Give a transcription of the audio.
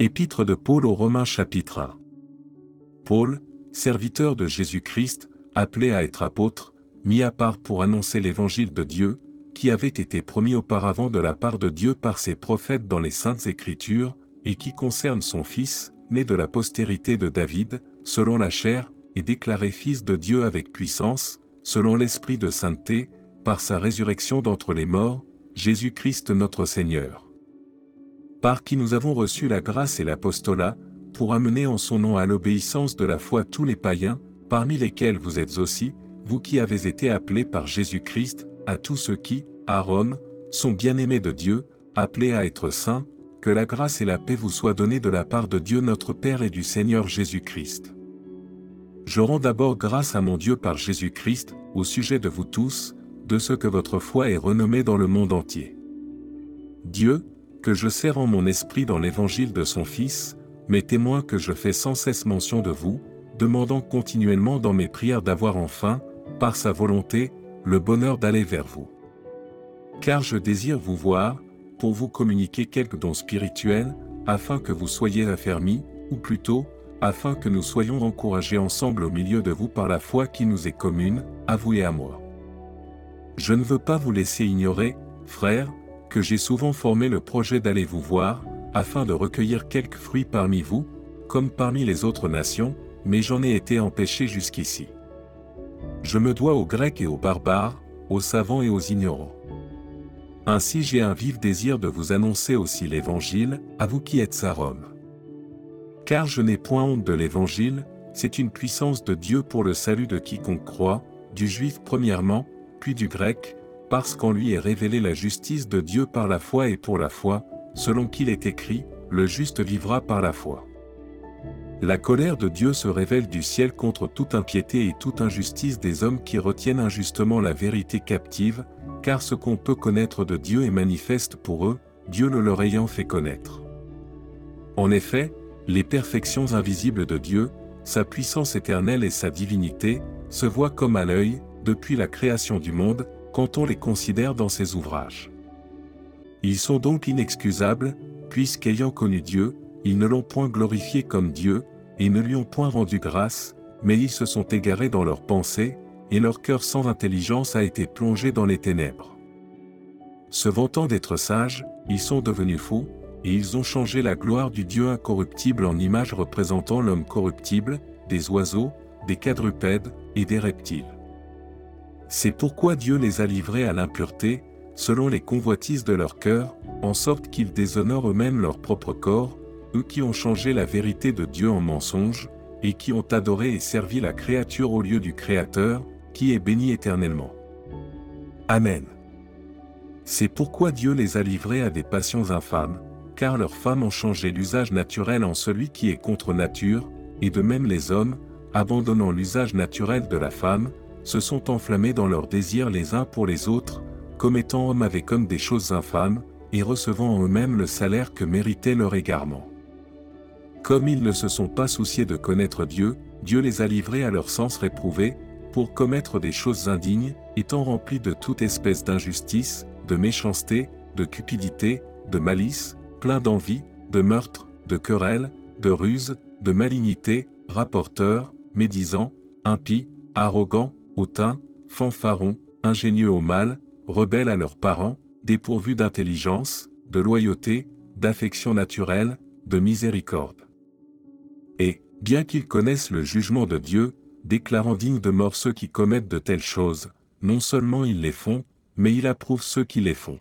Épître de Paul aux Romains chapitre 1. Paul, serviteur de Jésus-Christ, appelé à être apôtre, mis à part pour annoncer l'évangile de Dieu, qui avait été promis auparavant de la part de Dieu par ses prophètes dans les saintes écritures, et qui concerne son Fils, né de la postérité de David, selon la chair, et déclaré Fils de Dieu avec puissance, selon l'Esprit de sainteté, par sa résurrection d'entre les morts, Jésus-Christ notre Seigneur. Par qui nous avons reçu la grâce et l'apostolat, pour amener en son nom à l'obéissance de la foi tous les païens, parmi lesquels vous êtes aussi, vous qui avez été appelés par Jésus-Christ, à tous ceux qui, à Rome, sont bien-aimés de Dieu, appelés à être saints, que la grâce et la paix vous soient données de la part de Dieu notre Père et du Seigneur Jésus-Christ. Je rends d'abord grâce à mon Dieu par Jésus-Christ, au sujet de vous tous, de ce que votre foi est renommée dans le monde entier. Dieu, que je sers en mon esprit dans l'évangile de son Fils, mais témoin que je fais sans cesse mention de vous, demandant continuellement dans mes prières d'avoir enfin, par sa volonté, le bonheur d'aller vers vous. Car je désire vous voir, pour vous communiquer quelques dons spirituels, afin que vous soyez affermis, ou plutôt, afin que nous soyons encouragés ensemble au milieu de vous par la foi qui nous est commune, à vous et à moi. Je ne veux pas vous laisser ignorer, frères, que j'ai souvent formé le projet d'aller vous voir, afin de recueillir quelques fruits parmi vous, comme parmi les autres nations, mais j'en ai été empêché jusqu'ici. Je me dois aux Grecs et aux barbares, aux savants et aux ignorants. Ainsi j'ai un vif désir de vous annoncer aussi l'Évangile, à vous qui êtes à Rome. Car je n'ai point honte de l'Évangile, c'est une puissance de Dieu pour le salut de quiconque croit, du juif premièrement, puis du grec, parce qu'en lui est révélée la justice de Dieu par la foi et pour la foi, selon qu'il est écrit, le juste vivra par la foi. La colère de Dieu se révèle du ciel contre toute impiété et toute injustice des hommes qui retiennent injustement la vérité captive, car ce qu'on peut connaître de Dieu est manifeste pour eux, Dieu le leur ayant fait connaître. En effet, les perfections invisibles de Dieu, sa puissance éternelle et sa divinité, se voient comme à l'œil, depuis la création du monde, quand on les considère dans ses ouvrages. Ils sont donc inexcusables, puisqu'ayant connu Dieu, ils ne l'ont point glorifié comme Dieu, et ne lui ont point rendu grâce, mais ils se sont égarés dans leurs pensées, et leur cœur sans intelligence a été plongé dans les ténèbres. Se vantant d'être sages, ils sont devenus fous, et ils ont changé la gloire du Dieu incorruptible en image représentant l'homme corruptible, des oiseaux, des quadrupèdes et des reptiles. C'est pourquoi Dieu les a livrés à l'impureté, selon les convoitises de leur cœur, en sorte qu'ils déshonorent eux-mêmes leur propre corps, eux qui ont changé la vérité de Dieu en mensonge, et qui ont adoré et servi la créature au lieu du Créateur, qui est béni éternellement. Amen. C'est pourquoi Dieu les a livrés à des passions infâmes, car leurs femmes ont changé l'usage naturel en celui qui est contre nature, et de même les hommes, abandonnant l'usage naturel de la femme, se sont enflammés dans leurs désirs les uns pour les autres, commettant hommes avec hommes des choses infâmes, et recevant en eux-mêmes le salaire que méritait leur égarement. Comme ils ne se sont pas souciés de connaître Dieu, Dieu les a livrés à leur sens réprouvé, pour commettre des choses indignes, étant remplis de toute espèce d'injustice, de méchanceté, de cupidité, de malice, plein d'envie, de meurtre, de querelle, de ruse, de malignité, rapporteurs, médisants, impies, arrogants, hautains, fanfarons, ingénieux au mal, rebelles à leurs parents, dépourvus d'intelligence, de loyauté, d'affection naturelle, de miséricorde. Et, bien qu'ils connaissent le jugement de Dieu, déclarant dignes de mort ceux qui commettent de telles choses, non seulement ils les font, mais il approuve ceux qui les font.